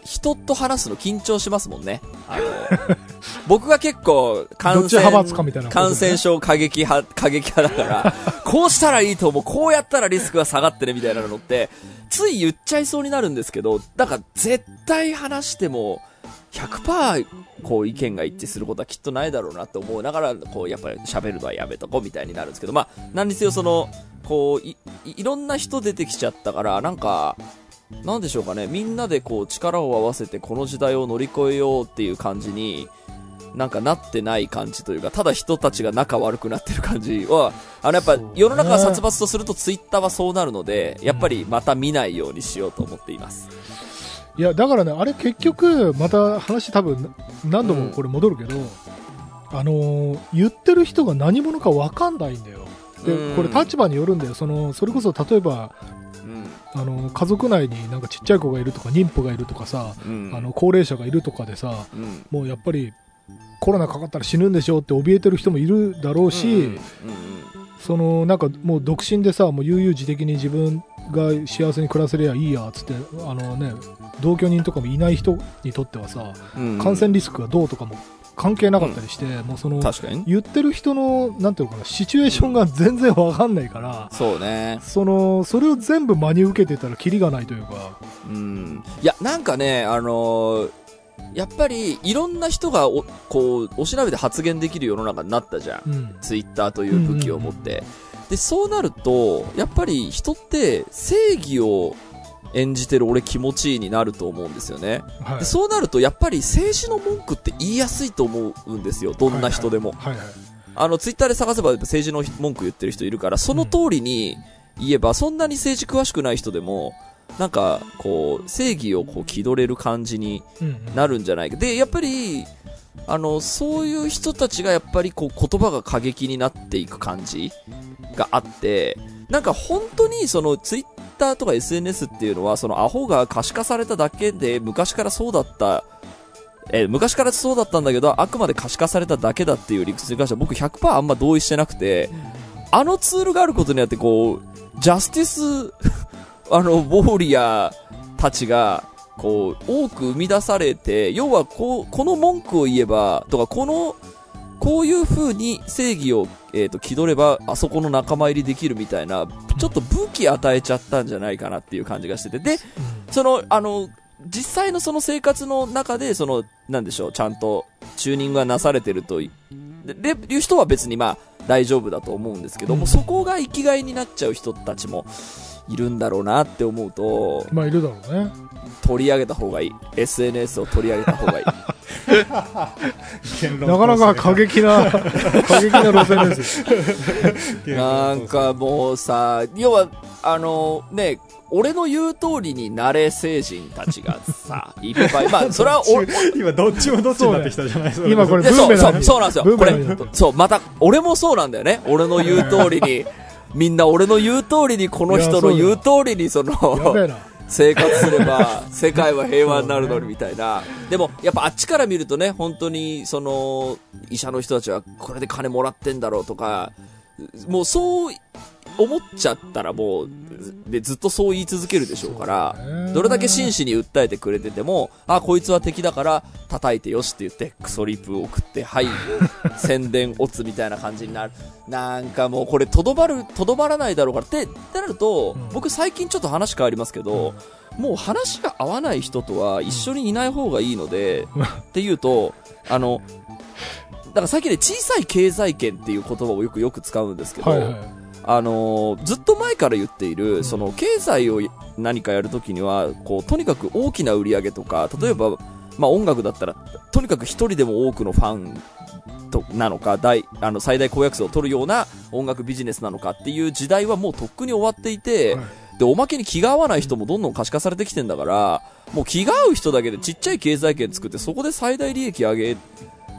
人と話すの緊張しますもんね。あの 僕が結構感染、ね。感染症過激派、過激派だから、こうしたらいいと思う、こうやったらリスクが下がってね、みたいなのって、つい言っちゃいそうになるんですけど、だから絶対話しても、100%こう意見が一致することはきっとないだろうなって思う。ながら、こうやっぱり喋るのはやめとこうみたいになるんですけど、まあ、何にせよその、こうい、いいろんな人出てきちゃったから、なんか、なんでしょうかね、みんなでこう力を合わせてこの時代を乗り越えようっていう感じに、なんかなってない感じというか、ただ人たちが仲悪くなってる感じは、あのやっぱ世の中が殺伐とするとツイッターはそうなるので、やっぱりまた見ないようにしようと思っています。いやだからねあれ結局また話多分何度もこれ戻るけど、あのー言ってる人が何者か分かんないんだよでうん。これ立場によるんだよ。そのそれこそ例えばうん。あの家族内になんかちっちゃい子がいるとか妊婦がいるとかさ、うん。あの高齢者がいるとかでさうん、もうやっぱりコロナかかったら死ぬんでしょうって怯えてる人もいるだろうし、そのなんかもう独身でさもう悠々自適に自分が幸せに暮らせりゃいいやっつってあの、ね、同居人とかもいない人にとってはさうんうん。感染リスクがどうとかも関係なかったりして、もうその確かに。言ってる人のなんていうのかなシチュエーションが全然わかんないから、そうね。そのそれを全部真に受けてたらキリがないというか、うん。いや、なんかね、あのーやっぱり、いろんな人がお、こう、おしなべて発言できる世の中になったじゃん。うんツイッターという武器を持って。で、そうなると、やっぱり人って正義を演じてる俺気持ちいいになると思うんですよね。はいでそうなると、やっぱり政治の文句って言いやすいと思うんですよ。どんな人でも。はいはいあの、ツイッターで探せば政治の文句言ってる人いるから、その通りに言えば、そんなに政治詳しくない人でも、なんか、こう、正義をこう気取れる感じになるんじゃないか。で、やっぱり、あの、そういう人たちがやっぱりこう言葉が過激になっていく感じがあって、なんか本当にそのツイッターとか SNS っていうのはそのアホが可視化されただけで昔からそうだった、えー昔からそうだったんだけど、あくまで可視化されただけだっていう理屈に関しては僕100%あんま同意してなくて、あのツールがあることによってこう、ジャスティス、あの、ウォーリアーたちが、こう、多く生み出されて、要はこう、この文句を言えば、とか、この、こういう風に正義を、えっ、と、気取れば、あそこの仲間入りできるみたいな、ちょっと武器与えちゃったんじゃないかなっていう感じがしてて、で、その、あの、実際のその生活の中で、その、なんでしょう、ちゃんとチューニングがなされてるとい、で、でいう人は別にまあ、大丈夫だと思うんですけども、うんそこが生きがいになっちゃう人たちもいるんだろうなって思うと、まあいるだろうね。取り上げた方がいい。SNS を取り上げた方がいい。なかなか過激な、過激な路線ですよ。なんかもうさ、要は、あのね、俺の言う通りになれ成人たちがさ、いっぱい、まあ、それはお、今どっちもどっちになってきたじゃないですか。今これでそう、そう、ブーメランにそうなんですよ。これそう、また、俺もそうなんだよね。俺の言う通りに、みんな俺の言う通りに、この人の言う通りに、その。生活すれば 世界は平和になるのにみたいな。でも、やっぱあっちから見るとね、本当に、その、医者の人たちはこれで金もらってんだろうとか、もうそう思っちゃったらもう、で、ずっとそう言い続けるでしょうからどれだけ真摯に訴えてくれてても、あ、こいつは敵だから叩いてよしって言って、クソリップを送って、はい、宣伝オツみたいな感じになる。なんかもうこれとどまる、とどまらないだろうから。って、ってなると、うん僕最近ちょっと話変わりますけど、もう話が合わない人とは一緒にいない方がいいので、うんっていうと、あの、だから最近ね、小さい経済圏っていう言葉をよくよく使うんですけど、はいはい。あのーずっと前から言っている、その経済を何かやるときには、こう、とにかく大きな売り上げとか、例えば、まあ音楽だったら、とにかく一人でも多くのファンと、なのか、大、あの、最大公約数を取るような音楽ビジネスなのかっていう時代はもうとっくに終わっていて、はい。で、おまけに気が合わない人もどんどん可視化されてきてんだから、もう気が合う人だけでちっちゃい経済圏作って、そこで最大利益上げ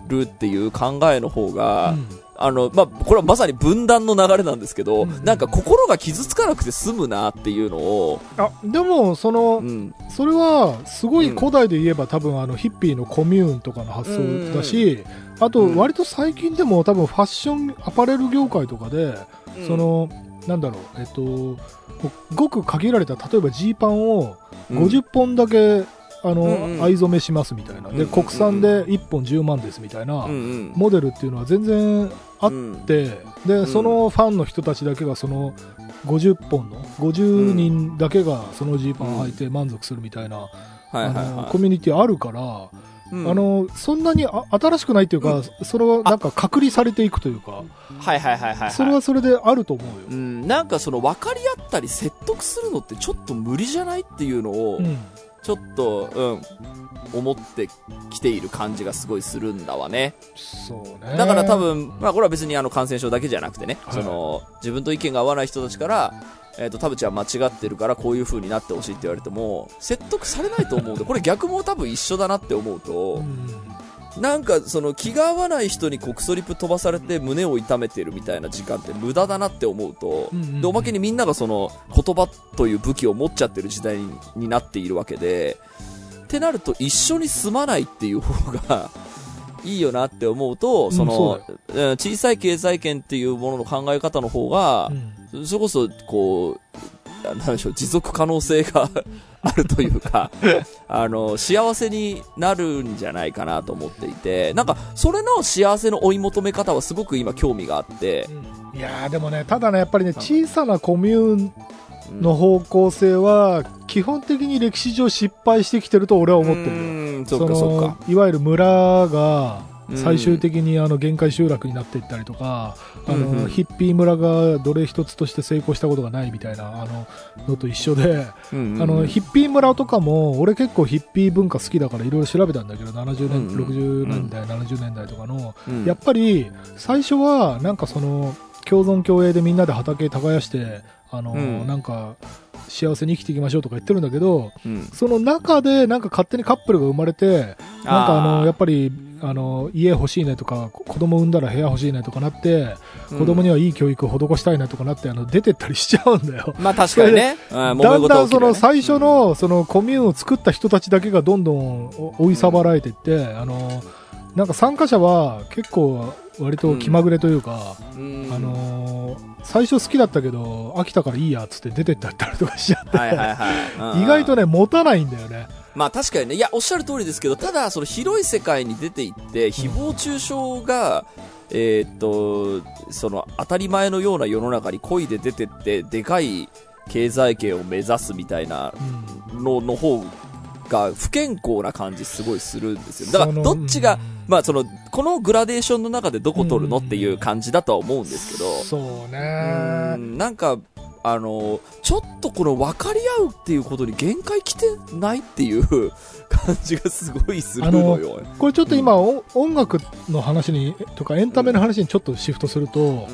るっていう考えの方が、うんあの、まあ、これはまさに分断の流れなんですけど、うん。なんか心が傷つかなくて済むなっていうのを、あ、でも、そのう、ん、それはすごい古代で言えば多分あのヒッピーのコミューンとかの発想だし、あとうん。割と最近でも多分ファッションアパレル業界とかで、そのなんだろうえっとごく限られた例えばジーパンをうん、50本だけ、あのうんうん。藍染めしますみたいな、でうん国産で1本10万ですみたいな、モデルっていうのは全然あっうん。て、でそのファンの人たちだけがその50本の50人だけがそのジーパンを履いて満足するみたいな、コミュニティあるから、い。うん。あ、のそんなにあ新しくないっていうか、それはなんか隔離されていくというか、はいはいはいはいはい。それはそれであると思うよ。うん、なんかその分かり合ったり説得するのってちょっと無理じゃないっていうのを、うんちょっと、うん、思ってきている感じがすごいするんだわね。そうねだから多分、まあこれは別にあの感染症だけじゃなくてね、はいその、自分と意見が合わない人たちから、えっ、と、田淵は間違ってるからこういう風になってほしいって言われても、説得されないと思うんで、これ逆も多分一緒だなって思うと、うんなんかその気が合わない人にコクソリップ飛ばされて胸を痛めてるみたいな時間って無駄だなって思うと、うんうんうん。で、おまけにみんながその言葉という武器を持っちゃってる時代にになっているわけで、ってなると一緒に住まないっていう方がいいよなって思うと、その、うん小さい経済圏っていうものの考え方の方がう、ん。それこそ、こう、なんでしょう、持続可能性があるというか、あの、幸せになるんじゃないかなと思っていて、なんか、それの幸せの追い求め方はすごく今興味があって、いやーでもね、ただね、やっぱりね、小さなコミューンうんの方向性は、基本的に歴史上失敗してきてると俺は思ってるよ。うんそっかそっか。のいわゆる村がうん最終的にあの限界集落になっていったりとか、あうんうヒッピー村がどれ一つとして成功したことがないみたいなあののと一緒で、うんうんあのヒッピー村とかも俺結構ヒッピー文化好きだからいろいろ調べたんだけど70年、うんうん。60年代、70年代とかの、うん。やっぱり最初はなんかその共存共栄でみんなで畑耕してあの、うん。なんか幸せに生きていきましょうとか言ってるんだけどうん。その中でなんか勝手にカップルが生まれてなんかあのやっぱりあの家欲しいねとかこ子供産んだら部屋欲しいねとかなって子供にはいい教育を施したいねとかなってあの出てったりしちゃうんだよ。まあ確かにね。うんだんだんその最初のそのコミューンを作った人たちだけがどんどん追いさばられていって、あのなんか参加者は結構割と気まぐれというか、うん。あの最初好きだったけど飽きたからいいやっつって出てったりとかしちゃって、はいはいはい。うん。意外とね持たないんだよね。まあ確かにね、いや、おっしゃる通りですけど、ただ、その広い世界に出ていって、誹謗中傷が、えーっと、その当たり前のような世の中に恋で出てって、でかい経済圏を目指すみたいなうん。のの方が不健康な感じすごいするんですよ。だから、どっちがうん、まあその、このグラデーションの中でどこ取るのっていう感じだとは思うんですけど、そううね。んなんか、あの、ちょっとこの分かり合うっていうことに限界来てないっていう 感じがすごいするのよ。これちょっと今、お音楽の話に、とかエンタメの話にちょっとシフトすると、うん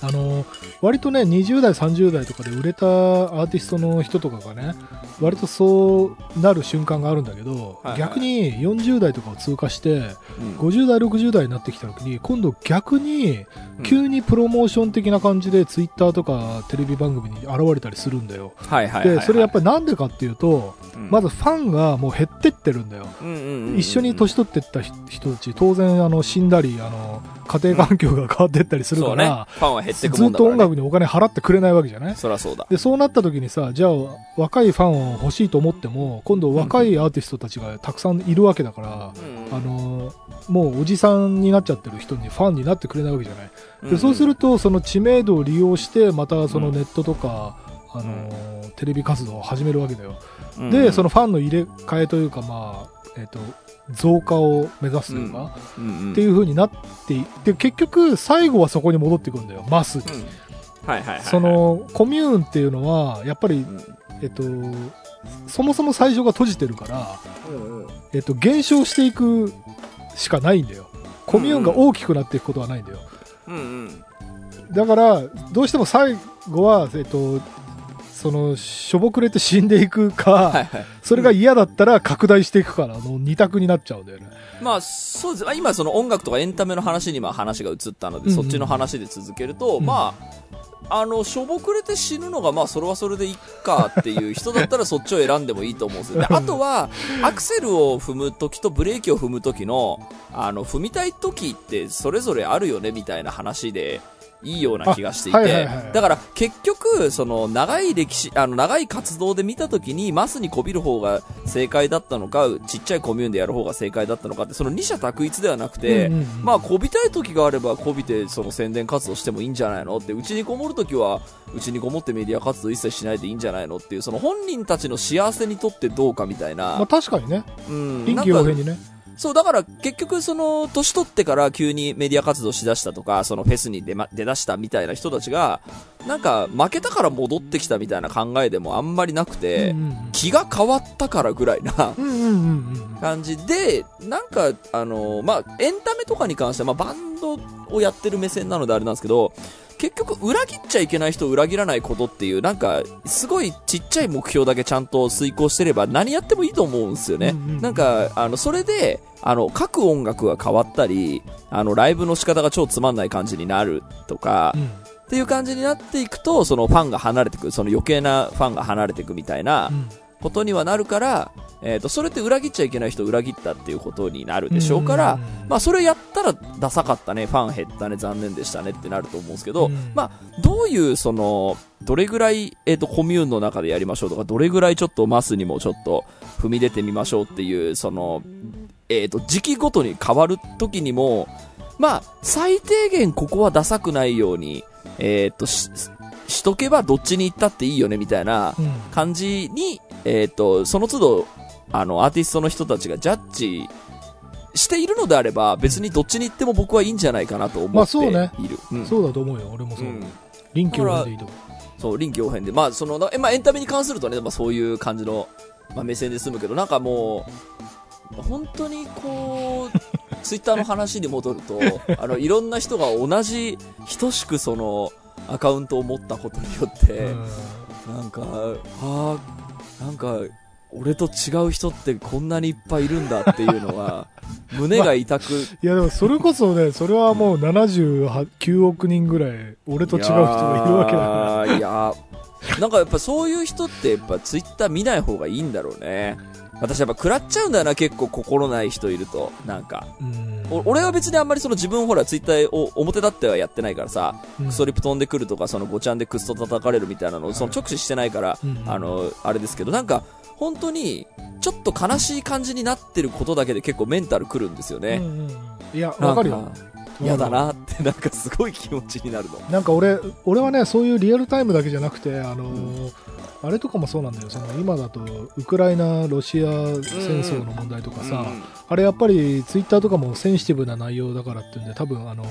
あの割とね20代30代とかで売れたアーティストの人とかがね割とそうなる瞬間があるんだけど、はいはい。逆に40代とかを通過してうん。50代60代になってきた時に今度逆に急にプロモーション的な感じでツイッターとかテレビ番組に現れたりするんだよ。でそれやっぱりなんでかっていうとうん。まずファンがもう減ってってるんだよ。一緒に年取ってった人人たち当然あの死んだりあの家庭環境が変わってったりするから、。ファンは減ってずくもんだから、ね。っと音楽にお金払ってくれないわけじゃない。そりゃそうだ。でそうなった時にさじゃあ若いファンを欲しいと思っても今度若いアーティストたちがたくさんいるわけだから、うん。あのもうおじさんになっちゃってる人にファンになってくれないわけじゃない、うん。でそうするとその知名度を利用してまたそのネットとか、あのテレビ活動を始めるわけだよ、うん。でそのファンの入れ替えというかまあえっ、と増加を目指すというか、っていう風になっていって結局最後はそこに戻っていくんだよ。マスに、うん。はいはいはいはい。そ、のコミューンっていうのはやっぱりうん。えっと、そもそも最初が閉じてるから、うんうん。えっと、減少していくしかないんだよ。コミューンが大きくなっていくことはないんだよ。うんうん。だから、どうしても最後は、えっと、その、しょぼくれて死んでいくか、はいはい。それが嫌だったら拡大していくから、の二択になっちゃうんだよね。まあ、そうです。今、その音楽とかエンタメの話に今話が移ったので、うんうんそっちの話で続けると、うんまあ、あの、しょぼくれて死ぬのが、まあ、それはそれでいいかっていう人だったら、そっちを選んでもいいと思うんですよ。で、あとは、アクセルを踏む時とブレーキを踏む時の、あの、踏みたい時って、それぞれあるよね、みたいな話で、いいような気がしていて、あはいはいはい。だから結局、その長い歴史、あの長い活動で見たときに、マスにこびる方が正解だったのか、ちっちゃいコミューンでやる方が正解だったのかって、その二者択一ではなくて、うんうんうん。まあ、こびたい時があれば、こびてその宣伝活動してもいいんじゃないのって、うちにこもる時は、うちにこもってメディア活動一切しないでいいんじゃないのっていう、その本人たちの幸せにとってどうかみたいな、まあ確かにね、うん、臨機応変にね。そう、だから結局その、年取ってから急にメディア活動しだしたとか、そのフェスに出,、ま、出だしたみたいな人たちが、なんか負けたから戻ってきたみたいな考えでもあんまりなくて、うんうん気が変わったからぐらいな感じで、なんか、あの、まあ、エンタメとかに関しては、まあ、バンドをやってる目線なのであれなんですけど、結局裏切っちゃいけない人を裏切らないことっていう、なんか、すごいちっちゃい目標だけちゃんと遂行してれば何やってもいいと思うんですよね。うんうんなんか、あの、それで、あの、書く音楽が変わったり、あの、ライブの仕方が超つまんない感じになるとか、うん。っていう感じになっていくと、そのファンが離れていく、その余計なファンが離れていくみたいなうん。ことにはなるから、えっ、と、それって裏切っちゃいけない人を裏切ったっていうことになるでしょうから、うん。うんうんまあ、それやったらダサかったね、ファン減ったね、残念でしたねってなると思うんですけど、うん。まあ、どういう、その、どれぐらい、えっ、と、コミューンの中でやりましょうとか、どれぐらいちょっとマスにもちょっと踏み出てみましょうっていう、その、えっ、と、時期ごとに変わる時にも、まあ、最低限ここはダサくないように、えっ、と、し、しとけばどっちに行ったっていいよね、みたいなうん。感じに、えっ、と、その都度、あの、アーティストの人たちがジャッジしているのであれば、別にどっちに行っても僕はいいんじゃないかなと思っている。まあうんそうだと思うよ、俺もそう。うん臨機応変でいいと思そう、臨機応変で。まあ、その、まあ、エンタメに関するとね、まあ、そういう感じの、まあ、目線で済むけど、なんかもう、本当にこう、ツイッターの話に戻ると、あの、いろんな人が同じ、等しくその、アカウントを持ったことによって、う。なんか、ああ、なんか、俺と違う人ってこんなにいっぱいいるんだっていうのは、胸が痛く、いやでもそれこそね、それはもう79億人ぐらい、俺と違う人がいるわけだから。いやなんかやっぱそういう人ってやっぱツイッター見ない方がいいんだろうね。私やっぱ食らっちゃうんだよな、結構心ない人いると。なんか。うんお俺は別にあんまりその自分ほらツイッターを表立ってはやってないからさ、うんクソリプ飛んでくるとか、そのごちゃんでクスと叩かれるみたいなのをその直視してないから、うんあの、あれですけど、なんか、本当に、ちょっと悲しい感じになってることだけで結構メンタルくるんですよね。うんうんうんいや、わかるよ。嫌だなって、なんかすごい気持ちになるの。なんか俺、俺はね、そういうリアルタイムだけじゃなくて、あのーあれとかもそうなんだよ。その今だとウクライナロシア戦争の問題とかさ、うん。あれやっぱりツイッターとかもセンシティブな内容だからっていうんで多分あの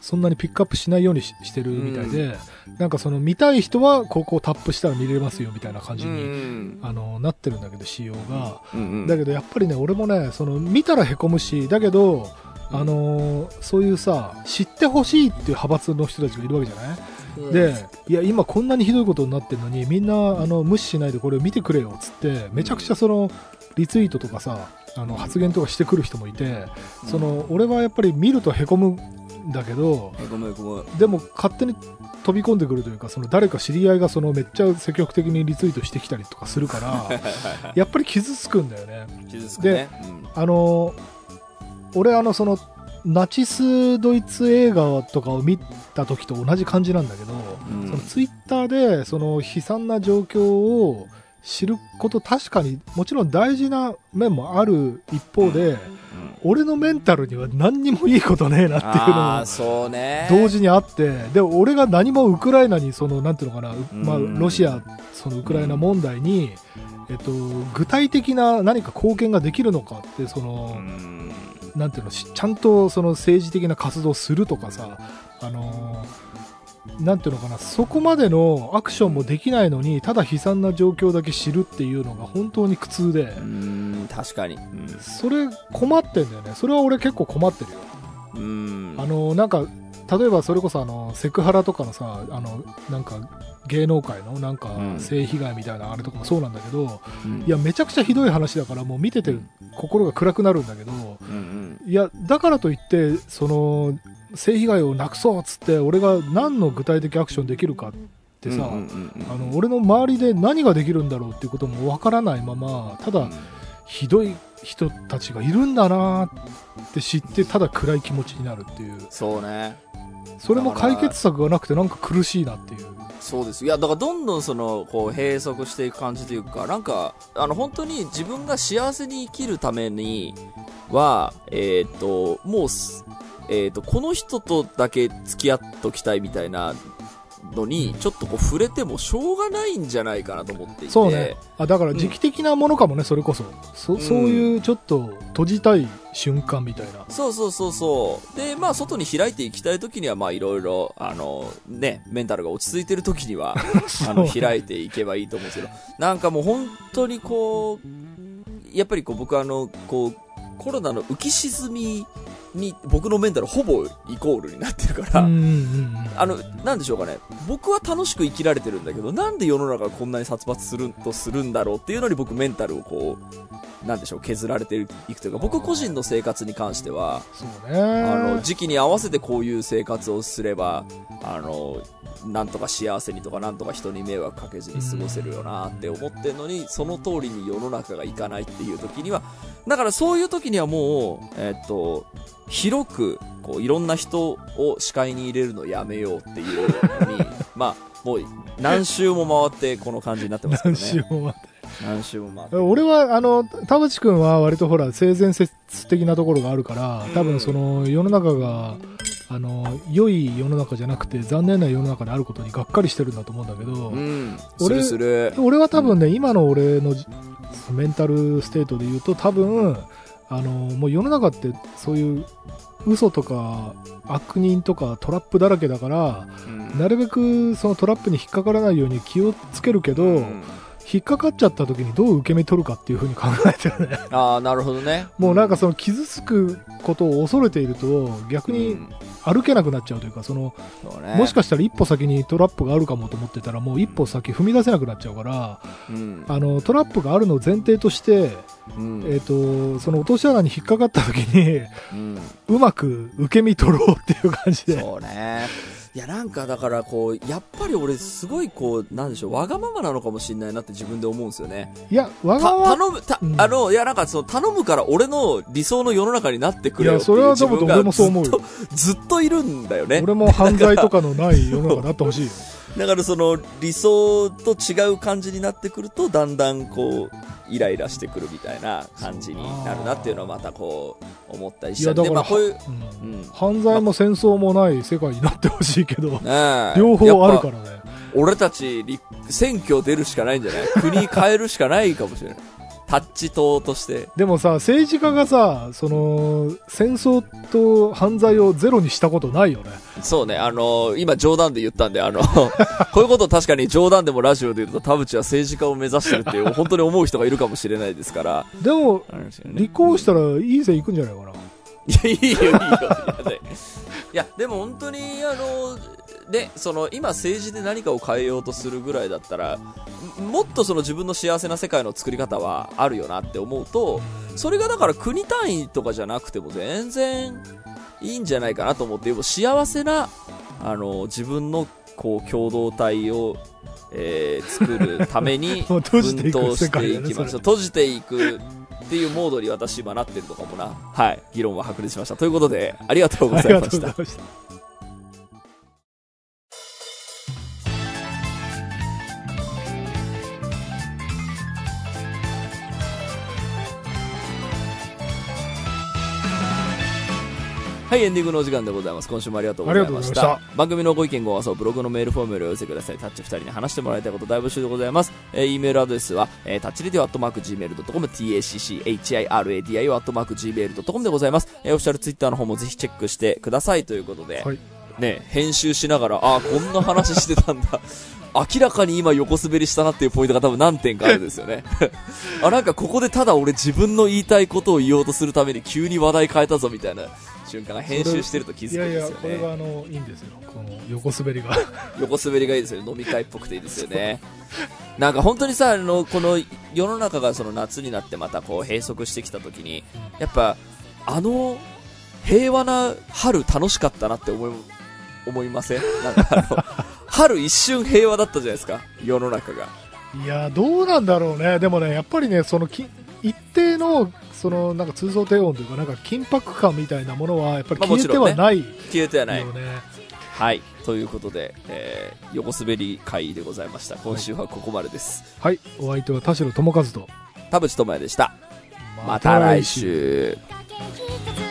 そんなにピックアップしないようにししてるみたいで、なんかその見たい人はここをタップしたら見れますよみたいな感じうに、ん。あのなってるんだけど仕様が、うんうん。だけどやっぱりね俺もねその見たらへこむしだけどあのそういうさ知ってほしいっていう派閥の人たちがいるわけじゃない、でいや今こんなにひどいことになってるのにみんなあの無視しないでこれを見てくれよっつってめちゃくちゃそのリツイートとかさあの発言とかしてくる人もいてその俺はやっぱり見るとへこむんだけどへこむへこむ。でも勝手に飛び込んでくるというかその誰か知り合いがそのめっちゃ積極的にリツイートしてきたりとかするから やっぱり傷つくんだよね。傷つくね。あの俺あのそのナチスドイツ映画とかを見た時と同じ感じなんだけど、うん。そのツイッターでその悲惨な状況を知ること確かにもちろん大事な面もある一方で、うん。俺のメンタルには何にもいいことねえなっていうのああもそうね。同時にあってで俺が何もウクライナにそのなんていうのかな、うまあ、うんロシアそのウクライナ問題に、えっと、具体的な何か貢献ができるのかってその、うんなんていうのしちゃんとその政治的な活動をするとかさ、あのーなんていうのかなそこまでのアクションもできないのにただ悲惨な状況だけ知るっていうのが本当に苦痛で、うん確かに。うん。それ困ってんだよね。それは俺結構困ってるよ、うん。あのーなんか例えばそれこそあのセクハラとかのさあのなんか芸能界のなんかうん。性被害みたいなあれとかもそうなんだけど、うん。いやめちゃくちゃひどい話だからもう見てて心が暗くなるんだけど、うんいやだからといってその性被害をなくそうっつって俺が何の具体的アクションできるかってさ、うんうんうんうん。あの俺の周りで何ができるんだろうっていうこともわからないままただひどい人たちがいるんだなって知ってただ暗い気持ちになるっていう。そうね。それも解決策がなくてなんか苦しいなっていう。そうです。いやだからどんどんそのこう閉塞していく感じというかなんかあの本当に自分が幸せに生きるためにはえっ、ともうすえっ、とこの人とだけ付き合っときたいみたいなのにちょっとこう触れてもしょうがないんじゃないかなと思っていて。そうね。あだから時期的なものかもね、それこそ。そそういうちょっと閉じたい瞬間みたいな。そうそうそうそう。で、まあ、外に開いていきたいときには、まあ、いろいろ、あの、ね、メンタルが落ち着いてるときには、あの、開いていけばいいと思うんですけど、なんかもう本当にこう、やっぱりこう、僕あの、こう、コロナの浮き沈みに、僕のメンタルほぼイコールになってるから、うんうんうんあの、なんでしょうかね。僕は楽しく生きられてるんだけど、なんで世の中がこんなに殺伐するとするんだろうっていうのに僕メンタルをこう、なんでしょう、削られていくというか、僕個人の生活に関しては、あの、時期に合わせてこういう生活をすれば、あの、なんとか幸せにとか、なんとか人に迷惑かけずに過ごせるよなって思ってんのに、その通りに世の中がいかないっていう時には、だからそういう時にはもう、えっと、広く、こう、いろんな人を視界に入れるのをやめようっていうのに、まあ、もう何周も回ってこの感じになってますけど何週ね。も待って何周も回って。俺はあの田淵君は割とほら性善説的なところがあるから多分その世の中があの良い世の中じゃなくて残念な世の中であることにがっかりしてるんだと思うんだけど、うん、す俺るする。俺は多分ね、今の俺のじメンタルステートで言うと多分あのもう世の中ってそういう嘘とか悪人とかトラップだらけだからうん。なるべくそのトラップに引っかからないように気をつけるけど、うん引っかかっちゃった時にどう受け身取るかっていうふうに考えてるね。ああ、なるほどね。もうなんかその傷つくことを恐れていると逆にうん。歩けなくなっちゃうというかそのね。もしかしたら一歩先にトラップがあるかもと思ってたらもう一歩先踏み出せなくなっちゃうからうん。あのトラップがあるのを前提として、うん。えー、とその落とし穴に引っかかった時にうん。うまく受け身取ろうっていう感じで。そうね。いや、なんかだからこう、やっぱり俺すごいこう、なんでしょう、わがままなのかもしれないなって自分で思うんですよね。いやわたがまま頼む、た、うんあの、いやなんかその頼むから俺の理想の世の中になってくれよっていういやそれは多分自分が俺もそう思うよずっとずっといるんだよね。俺も犯罪とかのない世の中になってほしいよだからその理想と違う感じになってくると、だんだんこう、イライラしてくるみたいな感じになるなっていうのはまたこう、思ったりしたんで、いやだからまあこういう、うんうん。犯罪も戦争もない世界になってほしいけど両方あるからね俺たち、選挙出るしかないんじゃない？国変えるしかないかもしれない。タッチ党として。でもさ、政治家がさ、その、戦争と犯罪をゼロにしたことないよね。そうね、あの今冗談で言ったんで、あの、こういうことを確かに冗談でもラジオで言うと、田淵は政治家を目指してるっていう、本当に思う人がいるかもしれないですから。でも、ね立候補したらいい線いくんじゃないかな。いや、いいよ、いいよ。いやでいや、でも本当に、あの、で、その、今政治で何かを変えようとするぐらいだったら、ももっとその自分の幸せな世界の作り方はあるよなって思うと、それがだから国単位とかじゃなくても全然いいんじゃないかなと思って、幸せな、あの、自分の、こう、共同体を、えー作るために、奮闘していきましょう。それ閉じていくっていうモードに私今なってるのかもな。はい。議論は白熱しました。ということで、ありがとうございました。はい、エンディングのお時間でございます。今週もありがとうございました。番組のご意見ご感想、ブログのメールフォームよりお寄せください。タッチ2人に話してもらいたいこと大募集でございます。えー、e メールアドレスは、えー、タッチリディオアットマーク Gmail.com、tacchiradio アットマーク Gmail.com でございます。えー、オフィシャルツイッターの方もぜひチェックしてくださいということで、はいね、編集しながら、ああ、こんな話してたんだ。明らかに今横滑りしたなっていうポイントが多分何点かあるんですよね。あ、なんかここでただ俺自分の言いたいことを言おうとするために急に話題変えたぞみたいな瞬間が編集してると気づくんいやいや、ですよね。これがあの、いいんですよ。この横滑りが。横滑りがいいですよね。飲み会っぽくていいですよね。なんか本当にさ、あの、この世の中がその夏になってまたこう閉塞してきた時に、やっぱ、あの、平和な春楽しかったなって思い、思いません？なんかあの、春一瞬平和だったじゃないですか。世の中が。いや、どうなんだろうね。でもね、やっぱりね、そのき、一定の、その、なんか通奏低音というか、なんか緊迫感みたいなものは、やっぱり消えてはないよ消えてはない。ね。はい。ということで、えー、横滑り会でございました。今週はここまでです。はい。お相手は田代智和と。田淵智也でした。また来週。「